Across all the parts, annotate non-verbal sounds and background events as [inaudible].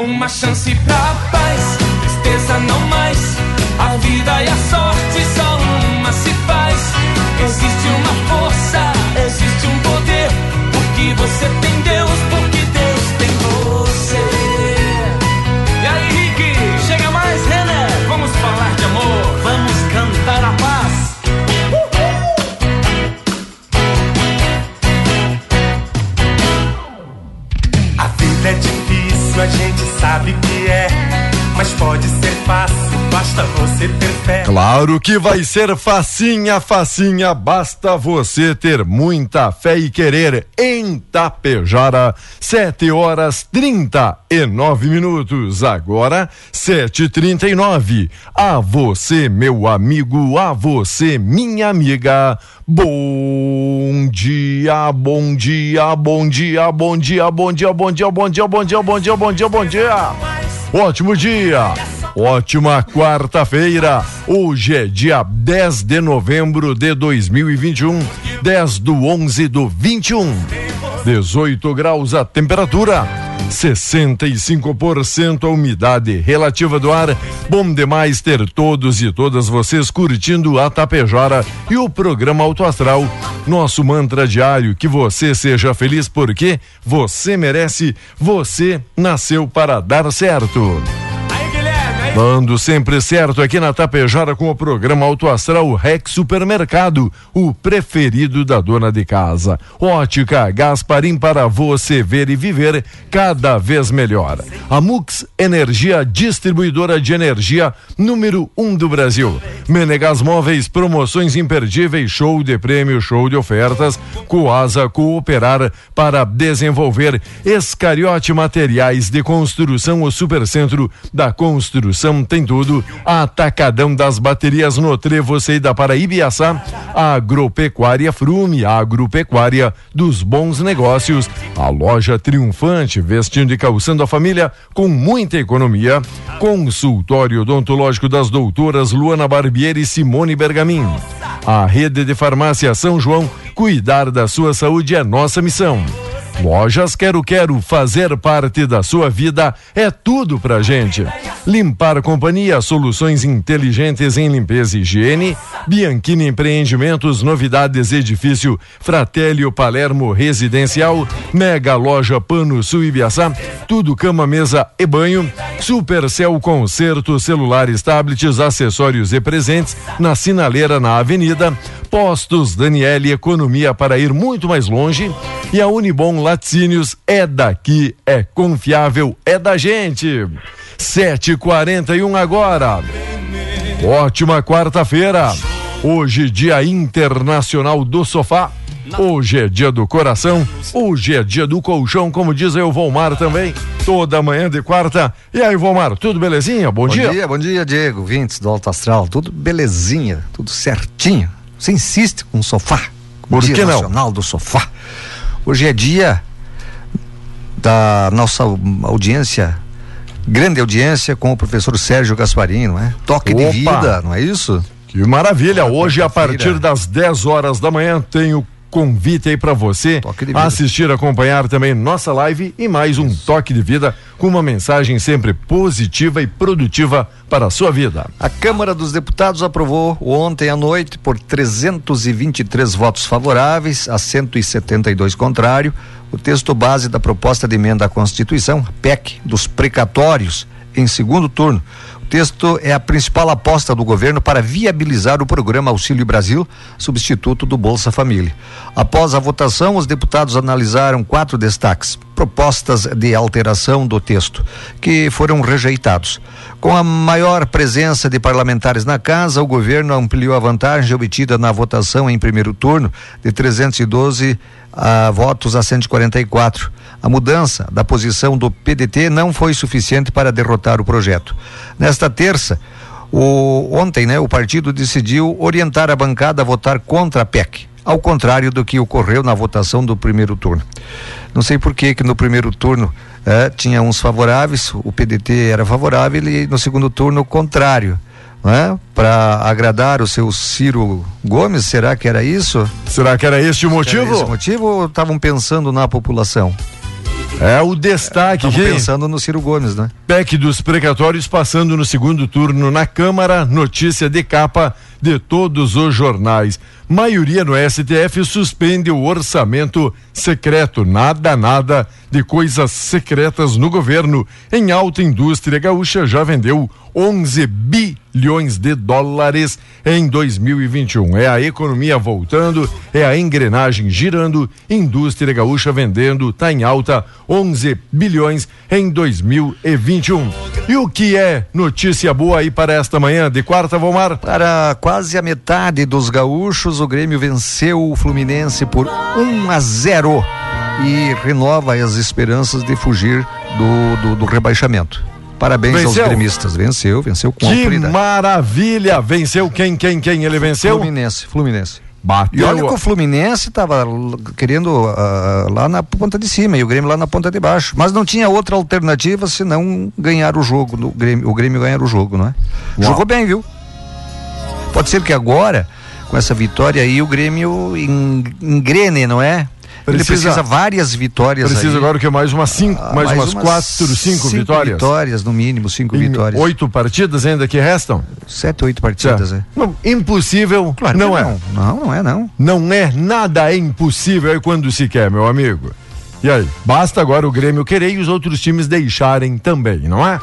Uma chance pra paz, tristeza não mais. A vida sorte só basta você ter fé. Claro que vai ser facinha, facinha, basta você ter muita fé e querer. Em Tapejara, sete horas trinta e nove minutos. Agora, sete e trinta e nove. A você, meu amigo, a você, minha amiga. Bom dia, bom dia, bom dia, bom dia, bom dia, bom dia, bom dia, bom dia, bom dia, bom dia, bom dia. Ótimo dia. Ótima quarta-feira. Hoje é dia 10 de novembro de 2021, 10 do 11 do 21. 18 graus a temperatura. 65% a umidade relativa do ar. Bom demais ter todos e todas vocês curtindo a Tapejara e o programa Auto Astral. Nosso mantra diário: que você seja feliz porque você merece, você nasceu para dar certo. Dando sempre certo aqui na Tapejara com o programa Auto Astral Rex Supermercado, o preferido da dona de casa. Ótica Gasparim para você ver e viver cada vez melhor. A Mux Energia Distribuidora de Energia número um do Brasil. Menegas Móveis, promoções imperdíveis, show de prêmio, show de ofertas. Coasa Cooperar para desenvolver Escariote Materiais de Construção, o Supercentro da Construção tem tudo. Atacadão das baterias no Trevo Seida para Ibiaçá. Agropecuária Frume, agropecuária dos bons negócios. A loja triunfante, vestindo e calçando a família com muita economia. Consultório odontológico das doutoras Luana Barbieri e Simone Bergamin. A rede de farmácia São João, cuidar da sua saúde é nossa missão. Lojas Quero Quero, fazer parte da sua vida é tudo pra gente. Limpar Companhia, soluções inteligentes em limpeza e higiene. Bianchini Empreendimentos, novidades edifício Fratélio Palermo Residencial. Mega Loja Pano Sul Ibiaçá, tudo cama, mesa e banho. Supercel Concerto, celulares, tablets, acessórios e presentes na Sinaleira na Avenida. Postos Daniele Economia para ir muito mais longe. E a Unibom Laticínios é daqui, é confiável, é da gente. 7h41 agora. Ótima quarta-feira. Hoje, Dia Internacional do Sofá. Hoje é dia do coração, hoje é dia do colchão, como diz aí o Volmar também, toda manhã de quarta. E aí, Volmar, tudo belezinha? Bom, Bom dia. dia, bom dia, Diego, vintes do Alto Astral, tudo belezinha, tudo certinho. Você insiste com o sofá, o Por dia que não? nacional do sofá. Hoje é dia da nossa audiência, grande audiência com o professor Sérgio Gasparim, não é? Toque de Opa! vida, não é isso? Que maravilha! Hoje, a partir das 10 horas da manhã, tem o convite aí para você assistir, acompanhar também nossa live e mais um Isso. toque de vida com uma mensagem sempre positiva e produtiva para a sua vida. A Câmara dos Deputados aprovou ontem à noite por 323 votos favoráveis a 172 contrário o texto base da proposta de emenda à Constituição, PEC, dos precatórios em segundo turno texto é a principal aposta do governo para viabilizar o programa Auxílio Brasil, substituto do Bolsa Família. Após a votação, os deputados analisaram quatro destaques, propostas de alteração do texto, que foram rejeitados. Com a maior presença de parlamentares na casa, o governo ampliou a vantagem obtida na votação em primeiro turno de 312 a votos a 144. A mudança da posição do PDT não foi suficiente para derrotar o projeto. Nesta terça, o, ontem, né, o partido decidiu orientar a bancada a votar contra a PEC, ao contrário do que ocorreu na votação do primeiro turno. Não sei por que que no primeiro turno eh, tinha uns favoráveis, o PDT era favorável e no segundo turno o contrário. Né? Para agradar o seu Ciro Gomes, será que era isso? Será que era este o motivo? Era esse o motivo ou estavam pensando na população? É o destaque aqui. pensando no Ciro Gomes, né? PEC dos precatórios passando no segundo turno na Câmara, notícia de capa de todos os jornais. Maioria no STF suspende o orçamento secreto. Nada, nada de coisas secretas no governo. Em alta indústria gaúcha já vendeu 11 bilhões de dólares em 2021. É a economia voltando, é a engrenagem girando, indústria gaúcha vendendo, tá em alta 11 bilhões em 2021. E o que é notícia boa aí para esta manhã de quarta, Vomar? Para quase a metade dos gaúchos, o Grêmio venceu o Fluminense por 1 a 0 e renova as esperanças de fugir do, do, do rebaixamento. Parabéns venceu. aos gremistas. Venceu, venceu com que autoridade. maravilha! Venceu quem, quem, quem? Ele venceu? Fluminense, Fluminense. Bateu. E olha que o Fluminense estava querendo uh, lá na ponta de cima e o Grêmio lá na ponta de baixo. Mas não tinha outra alternativa senão ganhar o jogo. No Grêmio, o Grêmio ganhar o jogo, não é? Uau. Jogou bem, viu? Pode ser que agora, com essa vitória aí, o Grêmio engrene, não é? Precisa, ele precisa várias vitórias. Precisa aí. agora o que? Mais umas cinco, ah, mais, mais, umas, umas quatro, cinco, cinco, vitórias? vitórias, no mínimo, cinco em vitórias. Oito partidas ainda que restam? Sete, oito partidas, é. Não, impossível, claro não é. Não. não, não é não. Não é nada é impossível é quando se quer, meu amigo. E aí, basta agora o Grêmio querer e os outros times deixarem também, não é?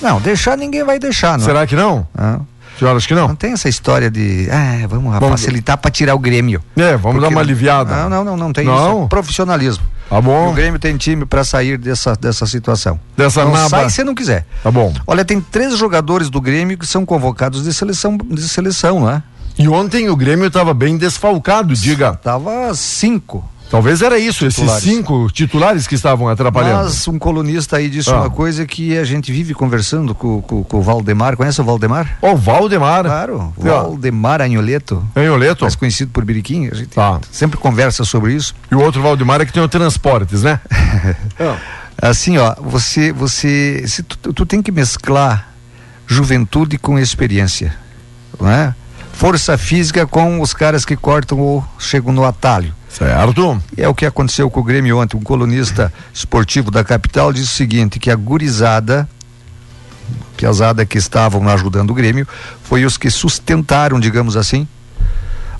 Não, deixar ninguém vai deixar, não. Será que não? Não. Senhoras que não? Não tem essa história de, ah, vamos, vamos facilitar para tirar o Grêmio. É, vamos Porque dar uma aliviada. Não, não, não, não tem não? isso. É profissionalismo. Tá bom. E o Grêmio tem time para sair dessa, dessa situação. Dessa não naba. sai se não quiser. Tá bom. Olha, tem três jogadores do Grêmio que são convocados de seleção, de seleção, né? E ontem o Grêmio estava bem desfalcado, diga. Tava cinco. Talvez era isso, titulares. esses cinco titulares que estavam atrapalhando. Mas um colunista aí disse ah. uma coisa que a gente vive conversando com, com, com o Valdemar. Conhece o Valdemar? O Valdemar. Claro, o Valdemar Anholeto. Anholeto. Mais conhecido por Biriquim. A gente tá. sempre conversa sobre isso. E o outro Valdemar é que tem o Transportes, né? [laughs] assim, ó, você, você, se tu, tu tem que mesclar juventude com experiência, não é? Força física com os caras que cortam ou chegam no atalho. Certo. E é o que aconteceu com o Grêmio ontem. Um colunista esportivo da capital disse o seguinte: que a gurizada, piazada que estavam ajudando o Grêmio, foi os que sustentaram, digamos assim,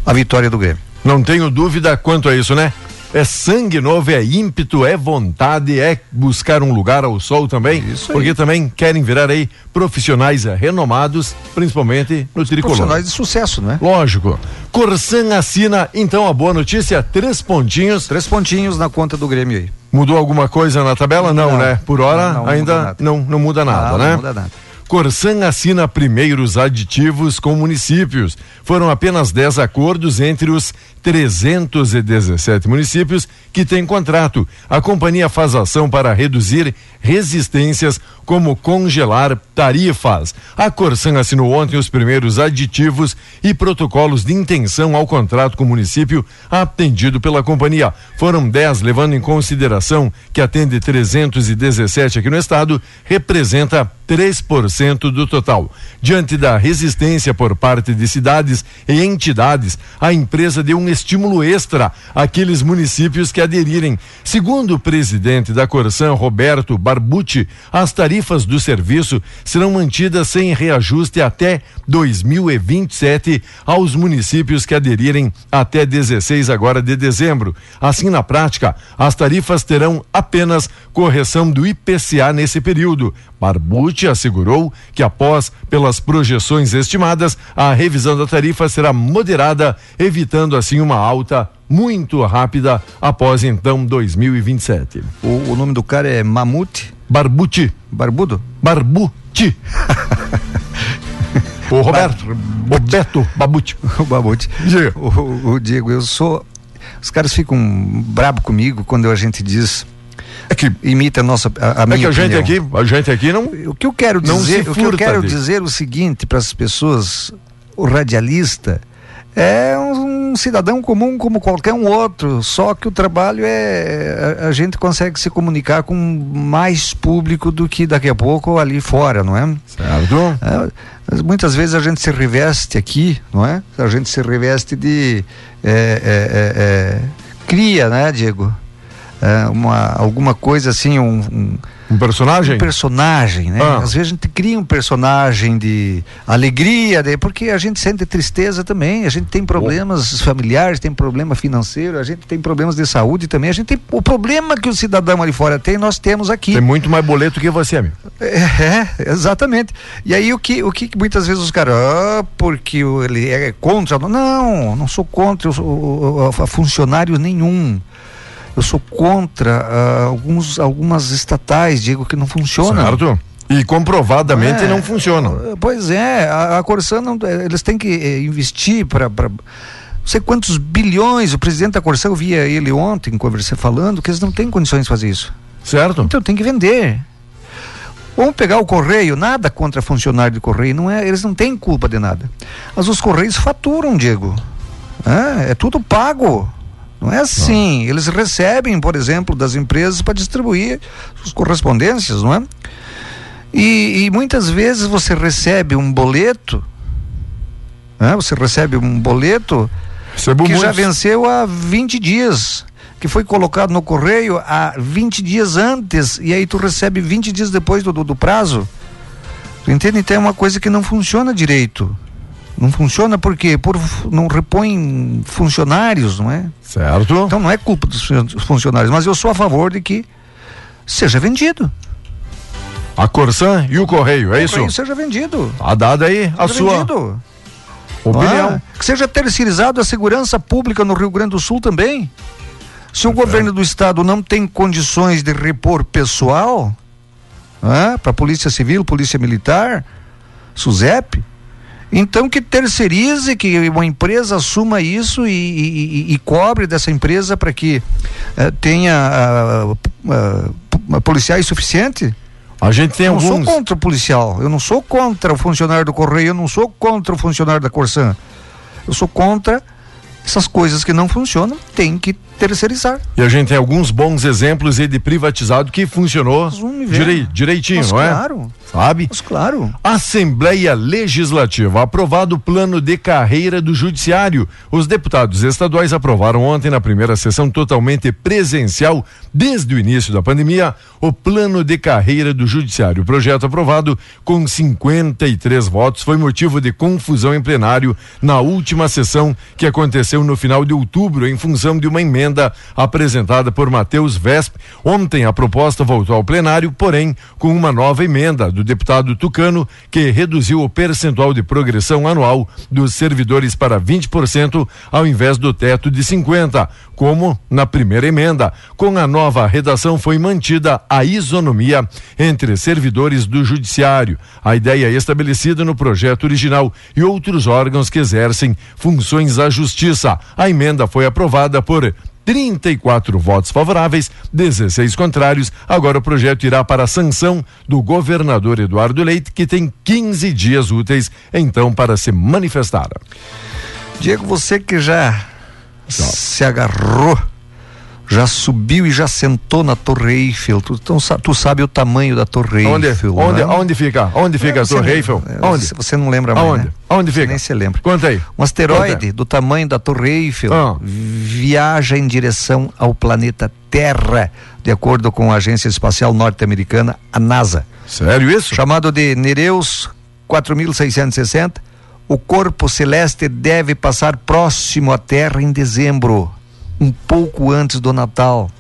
a vitória do Grêmio. Não tenho dúvida quanto a isso, né? É sangue novo, é ímpeto, é vontade, é buscar um lugar ao sol também, Isso porque também querem virar aí profissionais renomados, principalmente no tricolor. Profissionais de sucesso, né? Lógico. Corsan assina, então a boa notícia, três pontinhos. Três pontinhos na conta do Grêmio aí. Mudou alguma coisa na tabela? Não, não né? Por hora não, não ainda não, não muda nada, né? Não muda nada. Corsan assina primeiros aditivos com municípios. Foram apenas 10 acordos entre os 317 municípios que têm contrato. A companhia faz ação para reduzir resistências, como congelar tarifas. A Corsan assinou ontem os primeiros aditivos e protocolos de intenção ao contrato com o município atendido pela companhia. Foram 10, levando em consideração que atende 317 aqui no estado, representa 3% do total. Diante da resistência por parte de cidades e entidades, a empresa deu um estímulo extra àqueles municípios que aderirem. Segundo o presidente da Corsan, Roberto Barbucci, as tarifas do serviço serão mantidas sem reajuste até 2027 aos municípios que aderirem até 16 agora de dezembro. Assim, na prática, as tarifas terão apenas correção do IPCA nesse período. Barbucci assegurou que após pelas projeções estimadas, a revisão da tarifa será moderada, evitando assim uma alta muito rápida após então 2027. O, o nome do cara é Mamute? Barbucci. Barbudo? Barbucci. [laughs] o Roberto. [laughs] O Beto Babucci. O Babucci. Diga. O, o Diego, eu sou. Os caras ficam brabo comigo quando a gente diz É que, imita a nossa a, a é minha que a gente opinião. aqui, a gente aqui não. O que eu quero dizer, o que eu quero dele. dizer é o seguinte para as pessoas, o radialista é um, um cidadão comum como qualquer um outro, só que o trabalho é a, a gente consegue se comunicar com mais público do que daqui a pouco ali fora, não é? Certo? É, mas muitas vezes a gente se reveste aqui, não é? A gente se reveste de é, é, é, é, cria, né, Diego? É, uma, alguma coisa assim, um, um, Um personagem? um personagem, né? Ah. Às vezes a gente cria um personagem de alegria, de, porque a gente sente tristeza também, a gente tem problemas familiares, tem problema financeiro, a gente tem problemas de saúde também, a gente tem o problema que o cidadão ali fora tem, nós temos aqui. Tem muito mais boleto que você, amigo. É, exatamente. E aí o que, o que muitas vezes os caras, ah, porque ele é contra. Não, não sou contra eu sou, o- o- a funcionário nenhum. Eu sou contra ah, alguns, algumas estatais, digo, que não funcionam. Certo? E comprovadamente É. não funcionam. Pois é, a, a Corsan, não, eh, eles têm que eh, investir para. Não sei quantos bilhões, o presidente da Corsan, eu via ele ontem, conversei falando, que eles não têm condições de fazer isso. Certo? Então tem que vender. Vamos pegar o correio, nada contra funcionário de correio, não é, eles não têm culpa de nada. Mas os correios faturam, Diego. É, é tudo pago. Não é assim. Eles recebem, por exemplo, das empresas para distribuir as correspondências, não é? E, e muitas vezes você recebe um boleto, né? você recebe um boleto Recebo que já muitos. venceu há 20 dias, que foi colocado no correio há 20 dias antes, e aí tu recebe 20 dias depois do, do, do prazo. Tu entende? Então é uma coisa que não funciona direito. Não funciona porque por, não repõe funcionários, não é? Certo? Então não é culpa dos fun- dos funcionários, mas eu sou a favor de que seja vendido. A Corsan e o Correio, é O isso? correio seja vendido. Tá dada aí a Seja sua vendido. opinião. Ah, que seja terceirizado a segurança pública no Rio Grande do Sul também. Se o governo do estado não tem condições de repor pessoal para Polícia Civil, Polícia Militar, SUSEP, então que terceirize, que uma empresa assuma isso e, e- e- cobre dessa empresa para que eh, tenha ah, p- policiais suficiente. A gente tem Eu não alguns. sou contra o policial, eu não sou contra o funcionário do Correio, eu não sou contra o funcionário da Corsan. Eu sou contra essas coisas que não funcionam, tem que terceirizar. E a gente tem alguns bons exemplos aí de privatizado que funcionou direi- direitinho, Mas não é? claro, Sabe? mas claro. Assembleia Legislativa aprovado o plano de carreira do Judiciário. Os deputados estaduais aprovaram ontem, na primeira sessão totalmente presencial, desde o início da pandemia, o plano de carreira do Judiciário. O projeto aprovado com 53 votos foi motivo de confusão em plenário na última sessão que aconteceu no final de outubro, em função de uma emenda emenda apresentada por Matheus Vesp. Ontem a proposta voltou ao plenário, porém com uma nova emenda do deputado Tucano, que reduziu o percentual de progressão anual dos servidores para 20% ao invés do teto de 50, como na primeira emenda. Com a nova redação foi mantida a isonomia entre servidores do judiciário. A ideia é estabelecida no projeto original e outros órgãos que exercem funções à justiça. A emenda foi aprovada por 34 votos favoráveis, 16 contrários. Agora o projeto irá para a sanção do governador Eduardo Leite, que tem 15 dias úteis então para se manifestar. Diego, você que já se agarrou já subiu e já sentou na Torre Eiffel. Tu, então, tu sabe o tamanho da Torre onde, Eiffel. Onde, né? onde fica? Onde fica é, a Torre Eiffel? É, onde? Você não lembra mais. Onde? Né? Onde fica? Você nem se lembra. Conta aí. Um asteroide do tamanho da Torre Eiffel ah. viaja em direção ao planeta Terra, de acordo com a Agência Espacial Norte-Americana, a NASA. Sério isso? Chamado de Nereus 4660, o corpo celeste deve passar próximo à Terra em dezembro um pouco antes do Natal.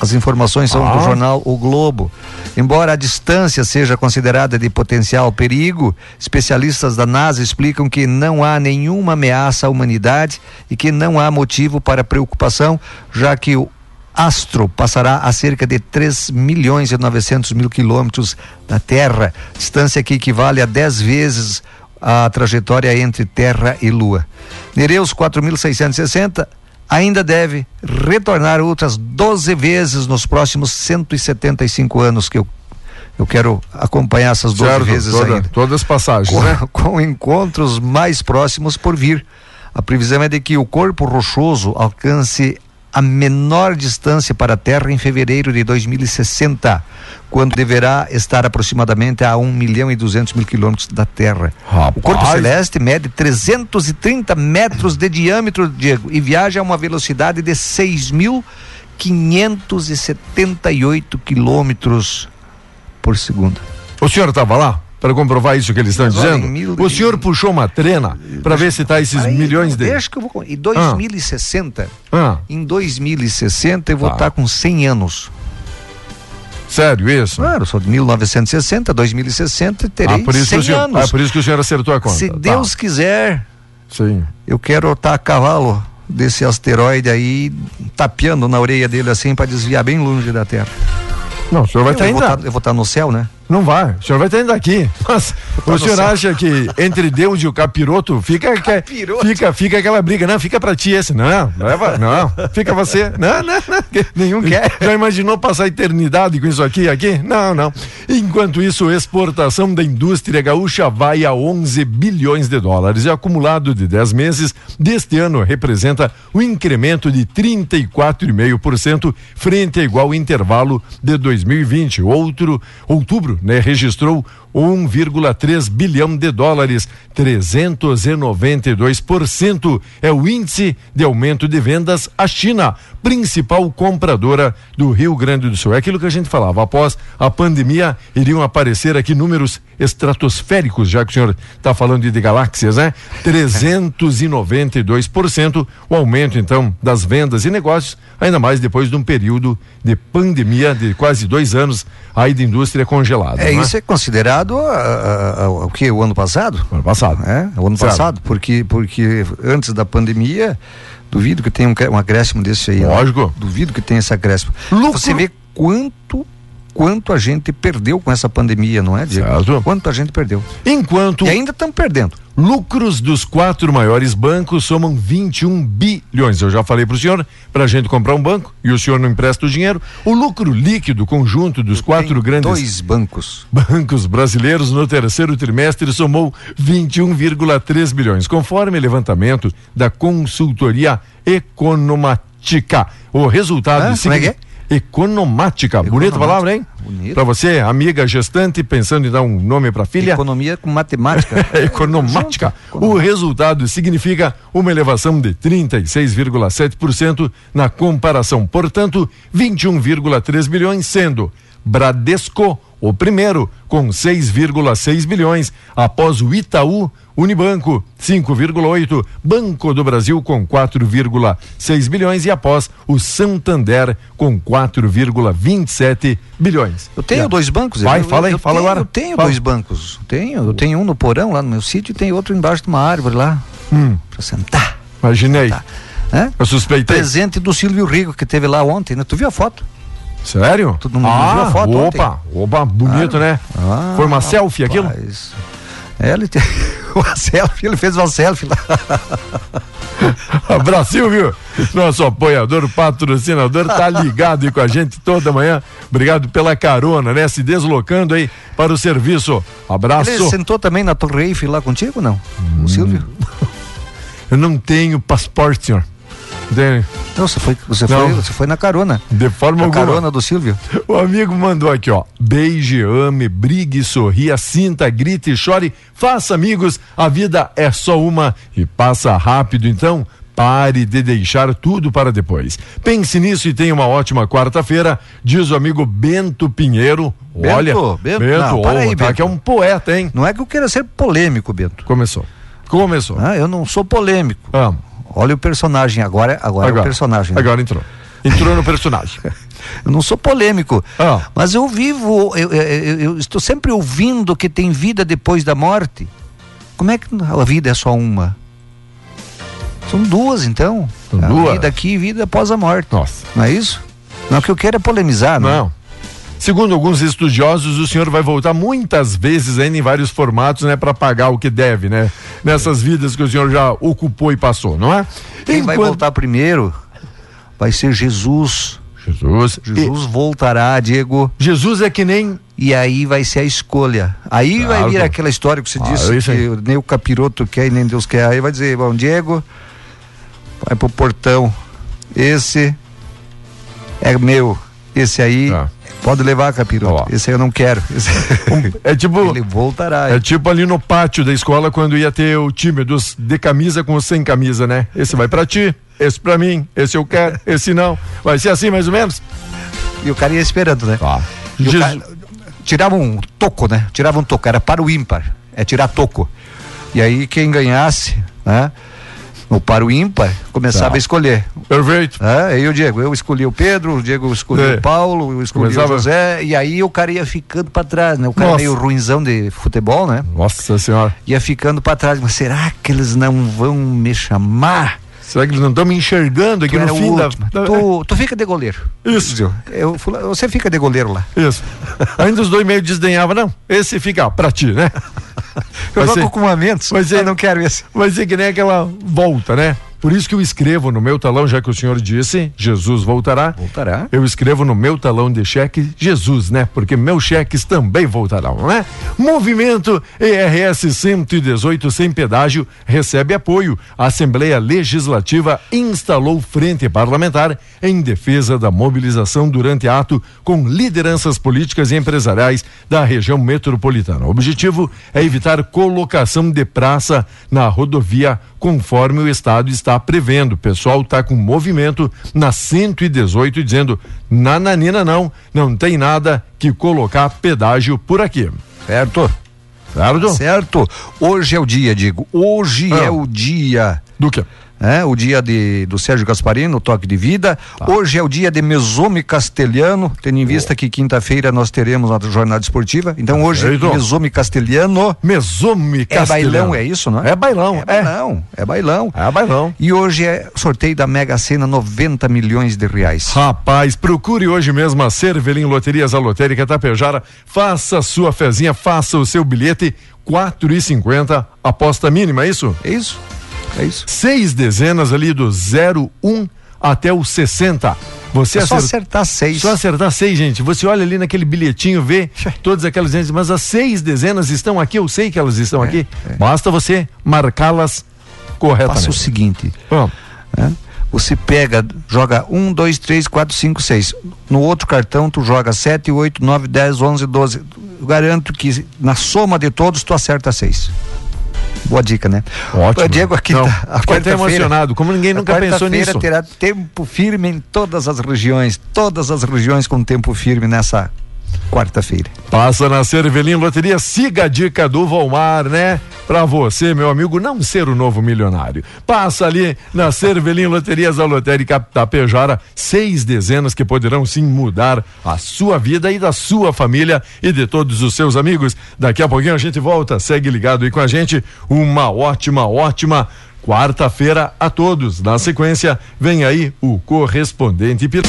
As informações são ah. do jornal O Globo. Embora a distância seja considerada de potencial perigo, especialistas da NASA explicam que não há nenhuma ameaça à humanidade e que não há motivo para preocupação, já que o astro passará a cerca de 3 milhões e 900 mil quilômetros da Terra, distância que equivale a 10 vezes a trajetória entre Terra e Lua. Nereus 4660 ainda deve retornar outras 12 vezes nos próximos 175 anos que eu eu quero acompanhar essas 12 certo, vezes toda, ainda. Todas as passagens, com, né? [laughs] Com encontros mais próximos por vir. A previsão é de que o corpo rochoso alcance a menor distância para a Terra em fevereiro de 2060, quando deverá estar aproximadamente a 1 milhão e 200 mil quilômetros da Terra. Rapaz. O corpo celeste mede 330 metros de diâmetro, Diego, e viaja a uma velocidade de 6.578 quilômetros por segundo. O senhor estava lá? Para comprovar isso que eles estão dizendo? Mil, o senhor puxou uma trena para ver se está esses aí, milhões de. Deixa que eu vou. Em 2060, ah. ah. em 2060 eu vou estar ah. tá com 100 anos. Sério isso? Claro, sou de 1960, 2060 terei ah, por isso 100 senhor, anos. Ah, por isso que o senhor acertou a conta. Se Deus tá. quiser, Sim. eu quero estar a cavalo desse asteroide aí, tapeando na orelha dele assim para desviar bem longe da Terra. Não, o senhor vai estar tá ainda. eu vou estar tá no céu, né? Não vai, o senhor vai estar indo aqui. Mas o senhor acha que entre Deus e o capiroto fica, capiroto. fica, fica aquela briga, não, fica pra ti esse, não, leva, não, fica você, não, não, não, nenhum quer. Já imaginou passar eternidade com isso aqui, aqui? Não, não. Enquanto isso, exportação da indústria gaúcha vai a 11 bilhões de dólares e acumulado de 10 meses deste ano representa um incremento de 34,5% frente a igual intervalo de 2020. Outro, outubro né, registrou 1,3 bilhão de dólares, 392% é o índice de aumento de vendas à China, principal compradora do Rio Grande do Sul. É aquilo que a gente falava, após a pandemia iriam aparecer aqui números estratosféricos, já que o senhor está falando de, de galáxias, né? [laughs] 392% o aumento então das vendas e negócios, ainda mais depois de um período de pandemia de quase dois anos aí da indústria congelada. É, é? isso é considerado comparado ao, ao que? O ano passado? Ano passado. É, o ano certo. passado, porque, porque antes da pandemia, duvido que tenha um, um acréscimo desse aí. Né? Lógico. Né? Duvido que tenha esse acréscimo. Lucro. Você vê quanto quanto a gente perdeu com essa pandemia, não é, Diego? Certo. Quanto a gente perdeu. Enquanto. E ainda estamos perdendo. Lucros dos quatro maiores bancos somam 21 bilhões. Eu já falei para o senhor, para a gente comprar um banco e o senhor não empresta o dinheiro. O lucro líquido conjunto dos quatro grandes. Dois bancos. Bancos brasileiros no terceiro trimestre somou 21,3 bilhões, conforme levantamento da consultoria Economática. O resultado. Ah, como é é? Economática. Bonita palavra, hein? Bonito. Para você, amiga gestante, pensando em dar um nome para filha. Economia com matemática. [laughs] Economática. O resultado significa uma elevação de 36,7% na comparação. Portanto, 21,3 bilhões, sendo Bradesco, o primeiro, com 6,6 bilhões, após o Itaú, Unibanco 5,8, Banco do Brasil com 4,6 bilhões e após o Santander com 4,27 bilhões. Eu tenho dois bancos. Vai, eu, fala aí, eu fala tenho, agora. Eu tenho Fala. dois bancos. Tenho, eu tenho um no porão lá no meu sítio e tem outro embaixo de uma árvore lá. Hum, Pra sentar. imaginei. Tá. Hã? Eu suspeitei. Presente do Silvio Rico que teve lá ontem, né? Tu viu a foto? Sério? Não- não ah, viu a foto opa, opa, bonito, né? Ah, Foi uma selfie aquilo? rapaz. É, ele tem [laughs] uma selfie, ele fez uma selfie lá. [laughs] Abraço, Silvio, nosso apoiador, patrocinador, tá ligado aí com a gente toda manhã. Obrigado pela carona, né? Se deslocando aí para o serviço. Abraço. Ele sentou também na Torre Eiffel lá contigo, não? Hum. O Silvio? Eu não tenho passaporte, senhor. Tem- Não, você foi, você Não. foi, você foi na carona. De forma Na alguma. carona do Silvio. O amigo mandou aqui, ó. Beije, ame, brigue, sorria, sinta, grite, chore, faça amigos. A vida é só uma e passa rápido, então. Pare de deixar tudo para depois. Pense nisso e tenha uma ótima quarta-feira, diz o amigo Bento Pinheiro. Bento, Olha, Bento, Bento, não, para aí, tá Bento. que é um poeta, hein? Não é que eu queira ser polêmico, Bento. Começou. Começou. Ah, eu não sou polêmico. Amo. Olha o personagem agora, agora, é o personagem. né? Agora entrou. Entrou no personagem. [laughs] Eu não sou polêmico, Ah. mas eu vivo, eu, eu- eu- estou sempre ouvindo que tem vida depois da morte. Como é que a vida é só uma? São duas, então. São duas? Vida aqui e vida após a morte. Nossa. Não é isso? Não, o que eu quero é polemizar, né? Não. Segundo alguns estudiosos, o senhor vai voltar muitas vezes ainda em vários formatos, né, para pagar o que deve, né? Nessas vidas que o senhor já ocupou e passou, não é? Quem vai Enquanto- voltar primeiro vai ser Jesus. Jesus. Jesus voltará, Diego, E Jesus é que nem e aí vai ser a escolha. Aí vai Claro. vir aquela história que você Ah, disse que nem o capiroto quer e nem Deus quer. Aí vai dizer, bom, Diego, vai pro portão. Esse é meu. Esse aí Tá. Pode levar, capiroto. Ó. Esse aí eu não quero. Esse- é [laughs] tipo Ele voltará. é tipo ali no pátio da escola quando ia ter o time dos de camisa com sem camisa, né? Esse vai pra ti, esse pra mim, esse eu quero, [laughs] esse não. Vai ser assim mais ou menos? E o cara ia esperando, né? Jesus- cara- tirava um toco, né? Tirava um toco, era para o ímpar, é tirar toco. E aí quem ganhasse, né? O para o ímpar, começava Tá. a escolher. Perfeito. É, aí o Diego, eu escolhi o Pedro, o Diego escolheu É. o Paulo, eu escolhi Começava- o José, e aí o cara ia ficando para trás, né? O cara Nossa. meio ruinzão de futebol, né? Nossa senhora. Ia ficando para trás, mas será que eles não vão me chamar? Será que eles não estão me enxergando aqui Tu no o fim da, da- Tu, tu fica de goleiro. Isso. Eu, você fica de goleiro lá. Isso. Ainda os dois meio desdenhavam, não. Esse fica ó, pra ti, né? Eu Vai ser- com momentos, vai ser- eu não quero esse. Vai ser que nem aquela volta, né? Por isso que eu escrevo no meu talão, já que o senhor disse, Jesus voltará. Voltará. Eu escrevo no meu talão de cheque Jesus, né? Porque meus cheques também voltarão, não é? Movimento ERS 118 sem pedágio recebe apoio. A Assembleia Legislativa instalou frente parlamentar em defesa da mobilização durante ato com lideranças políticas e empresariais da região metropolitana. O objetivo é evitar colocação de praça na rodovia conforme o Estado está prevendo. O pessoal está com movimento na 118 dizendo: nananina não, não tem nada que colocar pedágio por aqui. Certo? Certo? Certo. Hoje é o dia, digo. Hoje Ah. é o dia. Do que? É, o dia de, do Sérgio Gasparino, toque de vida. Tá. Hoje é o dia de Mesome Castelhano, tendo em vista que quinta-feira nós teremos a jornada esportiva. Então hoje, Perfeito. Mesome Castelhano. Mesome É Castelhano. bailão, é isso, não é? É bailão, É bailão, é bailão. É bailão. E hoje é sorteio da Mega Sena, 90 milhões de reais. Rapaz, procure hoje mesmo a Cervelim Loterias a Lotérica Tapejara, faça sua fezinha, faça o seu bilhete, quatro e cinquenta, aposta mínima, é isso? É isso? É isso. Seis dezenas ali do 01 até o 60. Você É só acertar seis. Só acertar seis, gente. Você olha ali naquele bilhetinho, vê todas aquelas gente, mas as seis dezenas estão aqui, eu sei que elas estão aqui. Basta você marcá-las corretamente. Faça o seguinte. Vamos. né? Você pega, joga um, dois, três, quatro, cinco, seis. No outro cartão, tu joga sete, oito, nove, dez, onze, doze. Eu garanto que na soma de todos tu acerta seis. Boa dica, né? Ótimo. O Diego aqui Não, tá, a quarta-feira- emocionado, como ninguém nunca pensou nisso. terá tempo firme em todas as regiões, todas as regiões com tempo firme nessa quarta-feira. Passa na Cervelim Loteria, siga a dica do Volmar, né? Pra você, meu amigo, não ser o novo milionário. Passa ali na Cervelim Loterias da Lotérica Tapejara, seis dezenas que poderão sim mudar a sua vida e da sua família e de todos os seus amigos. Daqui a pouquinho a gente volta, segue ligado aí com a gente. Uma ótima, ótima quarta-feira a todos. Na sequência, vem aí o correspondente Pir...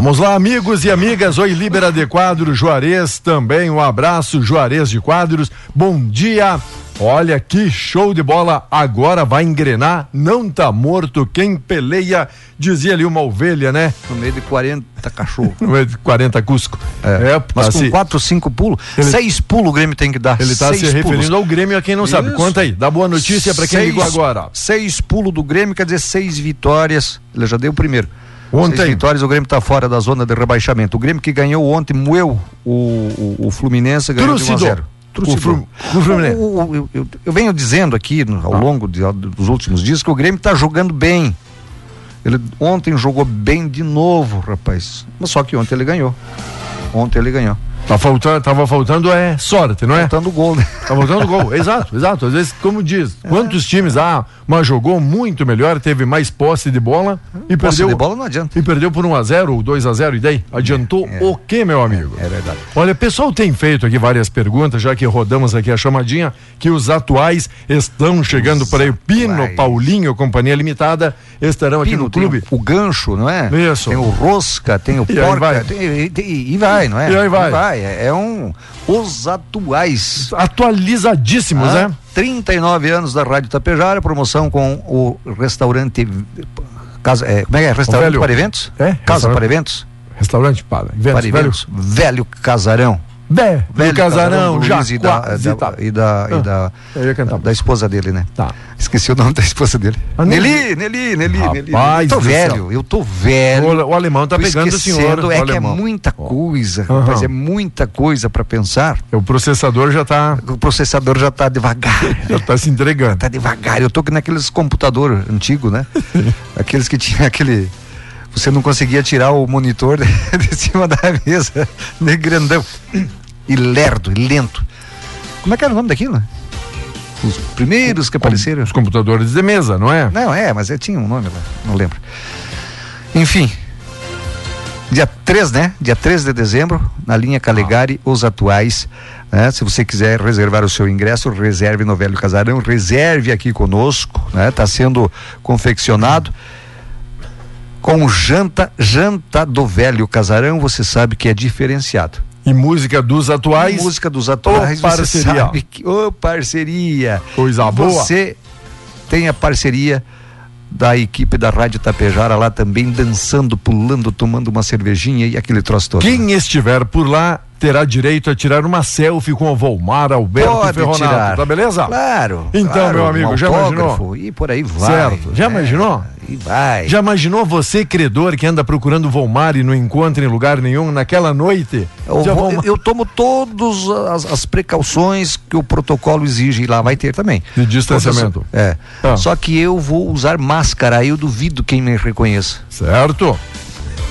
Vamos lá, amigos e amigas. Oi, Libera de Quadros, Juarez também. Um abraço, Juarez de Quadros. Bom dia. Olha que show de bola, agora vai engrenar, não tá morto quem peleia, dizia ali uma ovelha, né? No meio de 40 cachorro. no meio de 40 cusco. É, é mas assim, com 4, 5 pulos, 6 pulos o Grêmio tem que dar. Ele tá se referindo pulos. ao Grêmio a quem não Isso. sabe. Conta aí, dá boa notícia para quem seis, ligou agora. 6 pulos do Grêmio quer dizer 6 vitórias, ele já deu o primeiro. Ontem. Seis vitórias, o Grêmio está fora da zona de rebaixamento. O Grêmio que ganhou ontem, moeu o, o, o Fluminense, ganhou Trucidou. de 1 a 0 o, Fluminense. Eu, eu, eu, venho dizendo aqui ao ah. longo de, dos últimos dias que o Grêmio está jogando bem. Ele ontem jogou bem de novo, rapaz. Mas só que ontem ele ganhou. Ontem ele ganhou. Tá faltando, tava faltando é sorte, não é? Faltando gol, né? Tá faltando gol, [laughs] exato, exato. Às vezes, como diz, é. quantos times, ah, mas jogou muito melhor, teve mais posse de bola e posse perdeu. de bola não adianta. E perdeu por 1 a 0 ou 2 a 0 e daí? Adiantou é, é. o quê, meu amigo? É, é verdade. Olha, o pessoal tem feito aqui várias perguntas, já que rodamos aqui a chamadinha, que os atuais estão chegando para aí. Pino, Paulinho, Companhia Limitada, estarão Pino, aqui no clube. O, o, gancho, não é? Isso. Tem o Rosca, tem o e Porca, tem, e, e, e, vai, não é? E aí vai. E vai. É, é um os atuais. Atualizadíssimos, ah, né? 39 anos da Rádio Tapejara, promoção com o restaurante. Casa, é, como é que é? Restaurante para eventos? É? Casa para eventos? Restaurante para eventos. Para eventos. Velho, velho Casarão. Bé, velho casarão, já e da, da, tá. e da, ah, e da, da, da, esposa dele, né? Tá. Esqueci o nome da esposa dele. Ah, Nelly, Nelly, Nelly, Nelly. Eu tô velho, eu tô velho. O, o alemão tá pegando o senhor. É que é muita coisa, uhum. rapaz, é muita coisa para pensar. O processador já tá. O processador já tá devagar. [laughs] já tá se entregando. Tá devagar. Eu tô naqueles computador antigo, né? [laughs] Aqueles que tinha aquele você não conseguia tirar o monitor de, [laughs] de cima da mesa, de grandão. E lerdo, e lento. Como é que era o nome daquilo? Os primeiros que apareceram. Os computadores de mesa, não é? Não, é, mas é, tinha um nome lá, não lembro. Enfim. Dia 3, né? Dia 3 de dezembro, na linha Calegari, ah. os atuais. Né? Se você quiser reservar o seu ingresso, reserve no Velho Casarão, reserve aqui conosco, né? Tá sendo confeccionado. Com janta, janta do velho casarão, você sabe que é diferenciado. E música dos atuais? E música dos atuais, ô, parceria. Você sabe que, ô, parceria. Coisa boa. Você tem a parceria da equipe da Rádio Tapejara lá também dançando, pulando, tomando uma cervejinha e aquele troço todo. Quem estiver por lá terá direito a tirar uma selfie com o Volmar Alberto Pode Ferronato, tirar. tá beleza? Claro. Então, claro, meu amigo, um já imaginou? E por aí vai. Certo. Já é, imaginou? E vai. Já imaginou você, credor, que anda procurando o Volmar e não encontra em lugar nenhum naquela noite? Eu, vou, eu, eu tomo todas as, as, precauções que o protocolo exige e lá vai ter também. De distanciamento. Todas, é. Ah. Só que eu vou usar máscara, eu duvido quem me reconheça. Certo.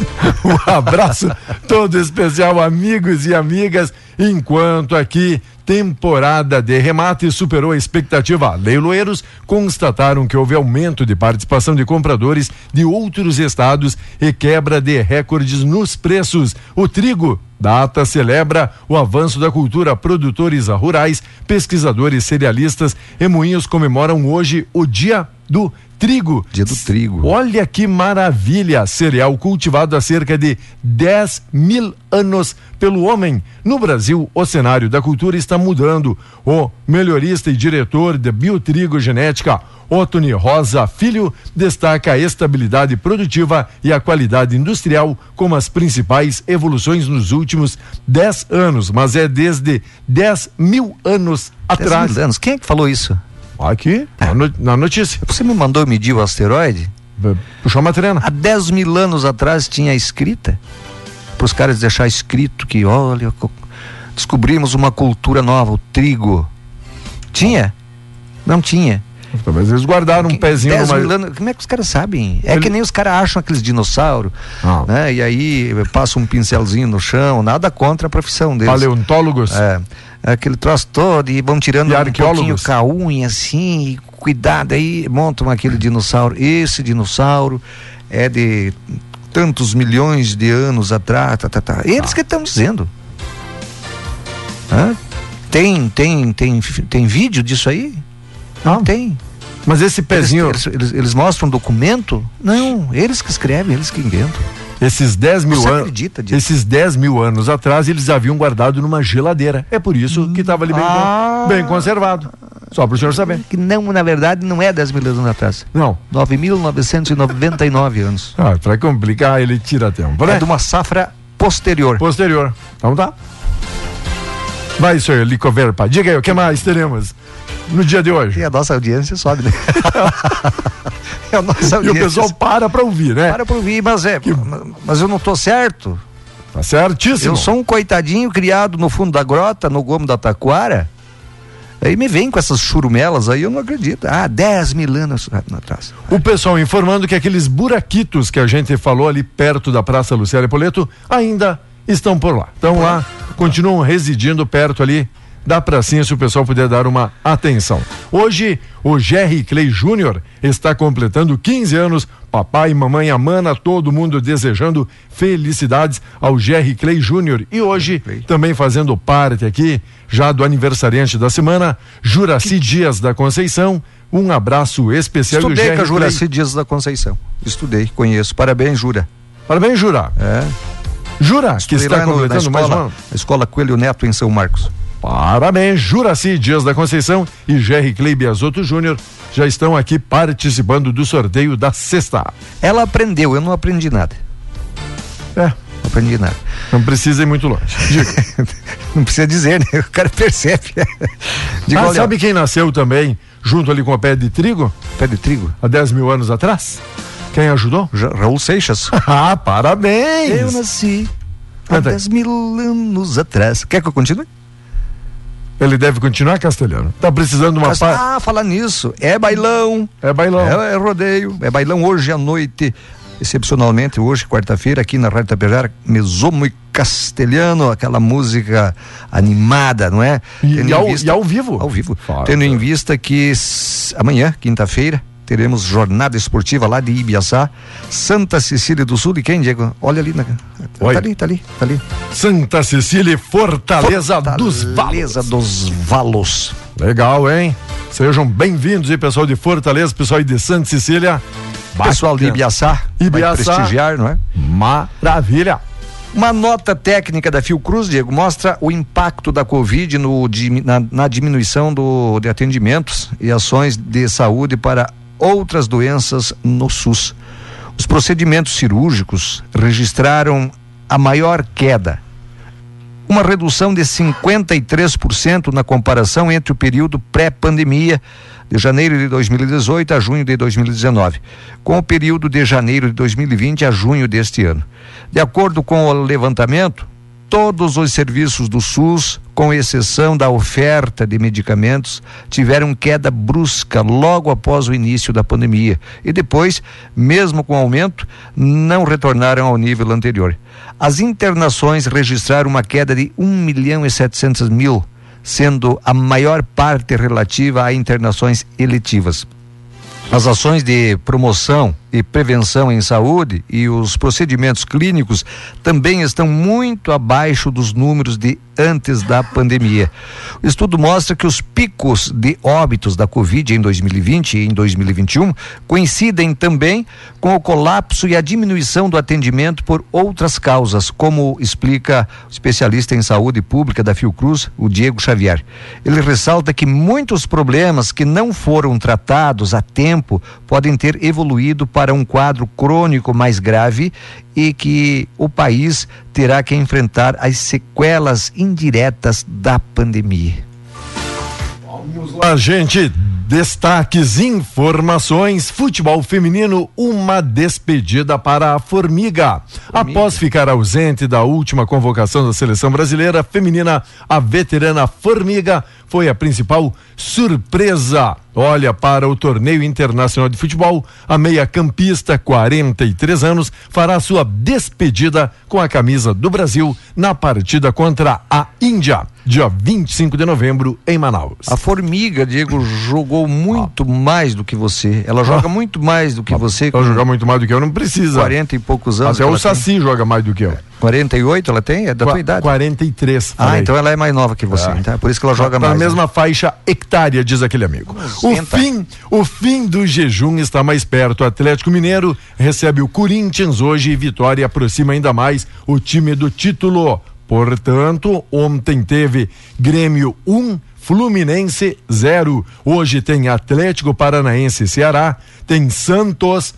[laughs] um abraço todo especial, amigos e amigas. Enquanto aqui, temporada de remate superou a expectativa. Leiloeiros constataram que houve aumento de participação de compradores de outros estados e quebra de recordes nos preços. O trigo Data celebra o avanço da cultura. Produtores rurais, pesquisadores cerealistas e moinhos comemoram hoje o Dia do trigo. Dia do trigo. Olha que maravilha! Cereal cultivado há cerca de 10 mil anos pelo homem. No Brasil, o cenário da cultura está mudando. O melhorista e diretor de Biotrigo Genética, Otoni Rosa Filho, destaca a estabilidade produtiva e a qualidade industrial como as principais evoluções nos últimos 10 anos, mas é desde 10 mil anos atrás. Mil anos. Quem é que falou isso? Aqui, é. na notícia. Você me mandou medir o asteroide? Puxou uma trena. Há 10 mil anos atrás tinha escrita. Para os caras deixar escrito que, olha, descobrimos uma cultura nova, o trigo. Tinha? Não tinha. Talvez eles guardaram um pezinho 10 numa... mil anos, como é que os caras sabem? É Ele- que nem os caras acham aqueles dinossauros, Ah. né? E aí passa um pincelzinho no chão, nada contra a profissão deles. paleontólogos. É, aquele troço todo e vão tirando E um pouquinho com a unha assim, e cuidado aí, montam aquele dinossauro. Esse dinossauro é de tantos milhões de anos atrás, tá, tá, tá. Eles que estão dizendo. Hã? Tem, tem, tem, tem vídeo disso aí? Não Ah. tem. Mas esse pezinho, Eles, eles, eles mostram um documento? Não, eles que escrevem, eles que inventam. Esses 10 mil Você anos. Esses 10 mil anos atrás, eles haviam guardado numa geladeira. É por isso que estava ali bem, Ah. bem conservado. Só para o senhor saber. Que não, na verdade, não é 10 mil anos atrás. Não. 9.999 anos. Ah, para complicar, ele tira tempo, né? É de uma safra posterior. Posterior. Então tá. Vai, senhor Licoverpa. Diga aí, o que mais teremos no dia de hoje? E a nossa audiência sobe, né? [laughs] a nossa E o audiência. pessoal para para ouvir, né? Para por ouvir, mas é. Mas eu não tô certo. Tá certíssimo. Eu sou um coitadinho criado no fundo da grota, no gomo da taquara. Aí me vem com essas churumelas aí, eu não acredito. Ah, 10 mil anos atrás. O pessoal informando que aqueles buraquitos que a gente falou ali perto da Praça Lucélia Poleto ainda estão por lá. Estão lá, continuam residindo perto ali da pracinha, se o pessoal puder dar uma atenção. Hoje, o Jerry Clay Júnior está completando 15 anos. Papai, mamãe, Amana, todo mundo desejando felicidades ao Jerry Clay Júnior. E hoje, Clay. também fazendo parte aqui, já do aniversariante da semana, Juraci Dias da Conceição. Um abraço especial. Estudei com a Jerry Clay- Juraci Dias da Conceição. Estudei, conheço. Parabéns, Jura. Parabéns, Jura. É. Jura, que Estudei está lá no- completando mais um na escola Coelho Neto em São Marcos. Parabéns, Juraci Dias da Conceição e Jerry Clay Biasotto Júnior já estão aqui participando do sorteio da sexta. Ela aprendeu, eu não aprendi nada. É, Não aprendi nada. não precisa ir muito longe. [laughs] Não precisa dizer, né? O cara percebe. [laughs] Diga, Ah, olha, sabe quem nasceu também junto ali com a pé de trigo pé de trigo. há 10 mil anos atrás? Quem ajudou? Ja- Raul Seixas. [laughs] Ah, parabéns! Eu nasci há Canta aí. 10 mil anos atrás. Quer que eu continue? Ele deve continuar castelhano. Tá precisando de uma Mas, pa... ah, falar nisso. É bailão. É bailão. É, é rodeio. É bailão hoje à noite. Excepcionalmente, hoje, quarta-feira, aqui na Rádio Tapejara, Mesomo e Castelhano, aquela música animada, não é? E, e ao, vista- e ao vivo? Ao vivo. Fala. Tendo em vista que amanhã, quinta-feira, teremos jornada esportiva lá de Ibiaçá, Santa Cecília do Sul. E quem, Diego? Olha ali. Na... Oi. Tá ali, tá ali, tá ali. Santa Cecília e Fortaleza, dos Valos. Fortaleza dos Valos. Legal, hein? Sejam bem-vindos aí, pessoal de Fortaleza, pessoal aí de Santa Cecília. Pessoal de Bacana. Ibiaçá, Ibiaçá. prestigiar, não é? Maravilha. Uma nota técnica da Fiocruz, Diego, mostra o impacto da Covid no, na, na diminuição do, de atendimentos e ações de saúde para outras doenças no SUS. Os procedimentos cirúrgicos registraram a maior queda, uma redução de 53% na comparação entre o período pré-pandemia, de janeiro de 2018 a junho de 2019, com o período de janeiro de 2020 a junho deste ano. De acordo com o levantamento, todos os serviços do SUS, com exceção da oferta de medicamentos, tiveram queda brusca logo após o início da pandemia e depois, mesmo com aumento, não retornaram ao nível anterior. As internações registraram uma queda de 1 milhão e 700 mil, sendo a maior parte relativa a internações eletivas. As ações de promoção e prevenção em saúde e os procedimentos clínicos também estão muito abaixo dos números de antes da pandemia. O estudo mostra que os picos de óbitos da Covid em 2020 e em 2021 coincidem também com o colapso e a diminuição do atendimento por outras causas, como explica o especialista em saúde pública da Fiocruz, o Diego Xavier. Ele ressalta que muitos problemas que não foram tratados a tempo podem ter evoluído para um quadro crônico mais grave e que o país terá que enfrentar as sequelas indiretas da pandemia. Vamos lá, gente. Destaques, informações. Futebol feminino, uma despedida para a Formiga. Formiga. Após ficar ausente da última convocação da seleção brasileira feminina, a veterana Formiga foi a principal surpresa. Olha, para o torneio internacional de futebol, a meia-campista, 43 anos, fará sua despedida com a camisa do Brasil na partida contra a Índia, dia 25 de novembro, em Manaus. A Formiga, Diego, jogou muito ah. mais do que você. Ela joga ah. muito mais do que ah. você. Ela joga muito mais do que eu, não precisa. 40 e poucos anos. Até o Saci tem. joga mais do que eu. 48 ela tem? É da Qu tua idade? 43. Ah, falei. então ela é mais nova que você. É. Então, por isso que ela joga tá mais. Né? mesma faixa hectárea, diz aquele amigo. O fim, o fim do jejum está mais perto. O Atlético Mineiro recebe o Corinthians hoje e Vitória aproxima ainda mais o time do título. Portanto, ontem teve Grêmio 1, um, Fluminense 0. Hoje tem Atlético Paranaense Ceará, tem Santos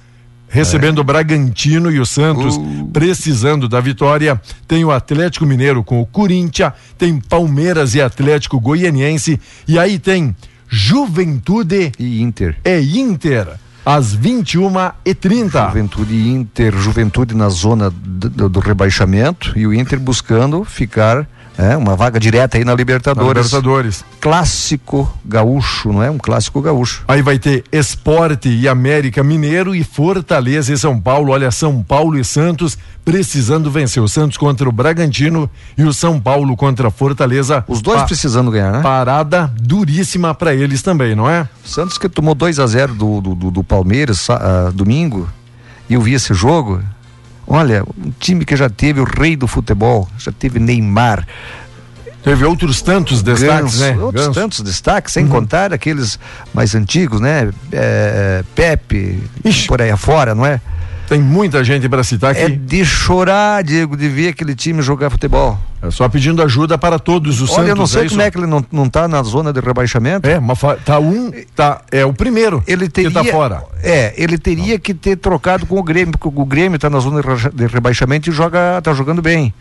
recebendo é. o Bragantino e o Santos uh. precisando da vitória. Tem o Atlético Mineiro com o Corinthians, tem Palmeiras e Atlético Goianiense e aí tem Juventude e Inter. É Inter às 21 e 30 Juventude e Inter, Juventude na zona do, do rebaixamento e o Inter buscando ficar é, uma vaga direta aí na Libertadores. Na Libertadores. Clássico gaúcho, não é? Um clássico gaúcho. Aí vai ter Esporte e América Mineiro e Fortaleza e São Paulo. Olha, São Paulo e Santos precisando vencer. O Santos contra o Bragantino e o São Paulo contra Fortaleza. Os dois pa precisando ganhar, né? Parada duríssima para eles também, não é? Santos que tomou 2 a 0 do, do, do Palmeiras uh, domingo. E eu vi esse jogo, Olha, um time que já teve o rei do futebol, já teve Neymar. Teve outros tantos destaques, né? Outros Ganso. tantos destaques, sem uhum. contar aqueles mais antigos, né? É, Pepe, Ixi. por aí afora, não é? Tem muita gente para citar aqui. É de chorar, Diego, de ver aquele time jogar futebol. É só pedindo ajuda para todos os Olha, Santos. eu não sei é como é que ele não, não tá na zona de rebaixamento. É, mas tá um, tá, é o primeiro ele teria, que tá fora. É, ele teria não. que ter trocado com o Grêmio, porque o Grêmio está na zona de rebaixamento e joga, tá jogando bem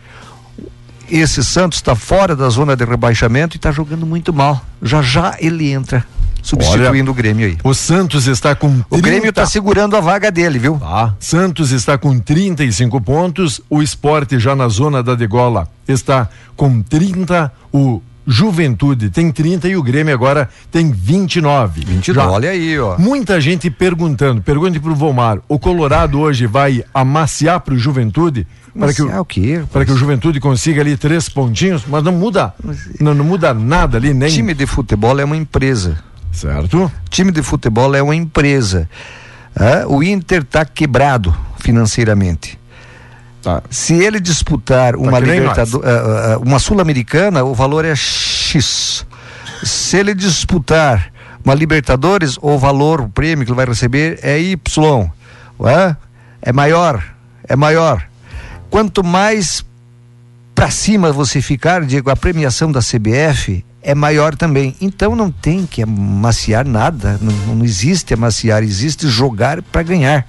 esse Santos está fora da zona de rebaixamento e está jogando muito mal. Já já ele entra substituindo Olha, o Grêmio aí. O Santos está com 30... O Grêmio está segurando a vaga dele, viu? Ah, Santos está com 35 pontos, o Esporte já na zona da degola está com 30, o Juventude tem 30 e o Grêmio agora tem 29. 29, Já. olha aí, ó. Muita gente perguntando, pergunte pro Vomar, o Colorado hoje vai amaciar pro Juventude? Para que, o, o quê? para que o Juventude consiga ali três pontinhos, mas não muda, não, não muda nada ali, nem... Time de futebol é uma empresa. Certo. Time de futebol é uma empresa. Ah, o Inter está quebrado financeiramente. Tá. Se ele disputar tá uma Libertadores, uh, uh, uma Sul-Americana, o valor é X. Se ele disputar uma Libertadores, o valor, o prêmio que ele vai receber é Y. Uh, é maior, é maior. Quanto mais para cima você ficar, Diego, a premiação da CBF é maior também. Então não tem que amaciar nada, não, não existe amaciar, existe jogar para ganhar.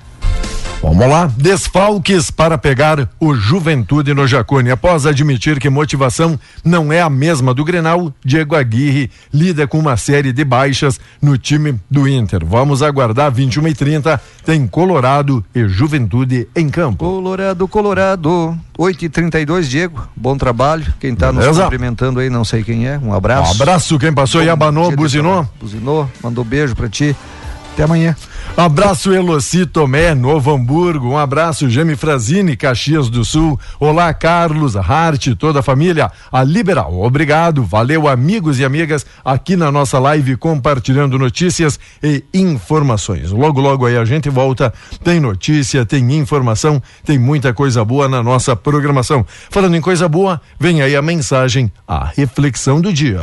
Vamos lá, desfalques para pegar o Juventude no Jacone. Após admitir que motivação não é a mesma do Grenal, Diego Aguirre lida com uma série de baixas no time do Inter. Vamos aguardar 21 e 30 tem Colorado e Juventude em campo. Colorado, Colorado, 8 e 32 Diego, bom trabalho. Quem está nos cumprimentando aí, não sei quem é, um abraço. Um abraço, quem passou bom, e abanou, buzinou. Buzinou, mandou beijo para ti. Até amanhã. Abraço Eloci Tomé, Novo Hamburgo. Um abraço Gemi Frazini, Caxias do Sul. Olá, Carlos, Hart, toda a família. A Liberal, obrigado. Valeu, amigos e amigas, aqui na nossa live compartilhando notícias e informações. Logo, logo aí a gente volta. Tem notícia, tem informação, tem muita coisa boa na nossa programação. Falando em coisa boa, vem aí a mensagem, a reflexão do dia.